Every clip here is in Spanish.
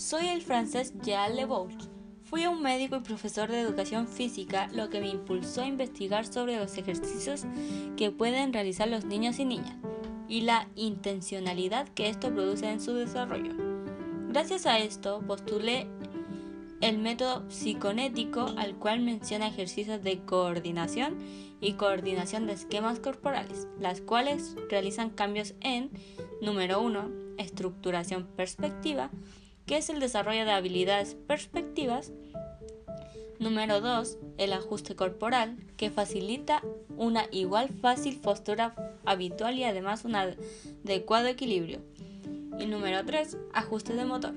Soy el francés Jean Lebout. Fui un médico y profesor de educación física, lo que me impulsó a investigar sobre los ejercicios que pueden realizar los niños y niñas y la intencionalidad que esto produce en su desarrollo. Gracias a esto postulé el método psiconético al cual menciona ejercicios de coordinación y coordinación de esquemas corporales, las cuales realizan cambios en, número 1, estructuración perspectiva, que es el desarrollo de habilidades perspectivas. Número 2, el ajuste corporal, que facilita una igual fácil postura habitual y además un adecuado equilibrio. Y número 3, ajuste de motor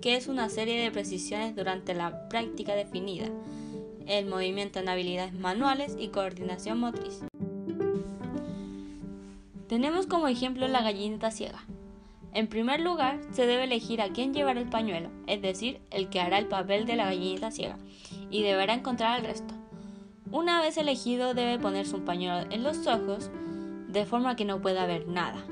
que es una serie de precisiones durante la práctica definida, el movimiento en habilidades manuales y coordinación motriz. Tenemos como ejemplo la gallineta ciega. En primer lugar, se debe elegir a quién llevar el pañuelo, es decir, el que hará el papel de la gallineta ciega, y deberá encontrar al resto. Una vez elegido, debe ponerse un pañuelo en los ojos, de forma que no pueda ver nada.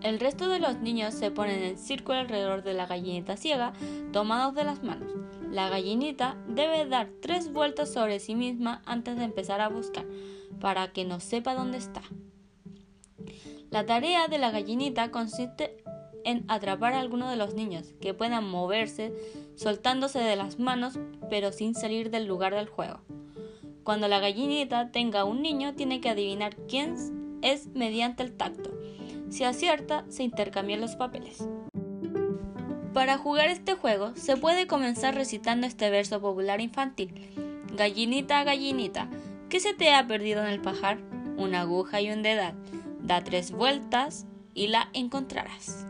El resto de los niños se ponen en círculo alrededor de la gallineta ciega, tomados de las manos. La gallinita debe dar tres vueltas sobre sí misma antes de empezar a buscar, para que no sepa dónde está. La tarea de la gallinita consiste en atrapar a alguno de los niños, que puedan moverse soltándose de las manos pero sin salir del lugar del juego. Cuando la gallinita tenga un niño, tiene que adivinar quién es mediante el tacto. Si acierta, se intercambian los papeles. Para jugar este juego se puede comenzar recitando este verso popular infantil. Gallinita, gallinita, ¿qué se te ha perdido en el pajar? Una aguja y un dedal. Da tres vueltas y la encontrarás.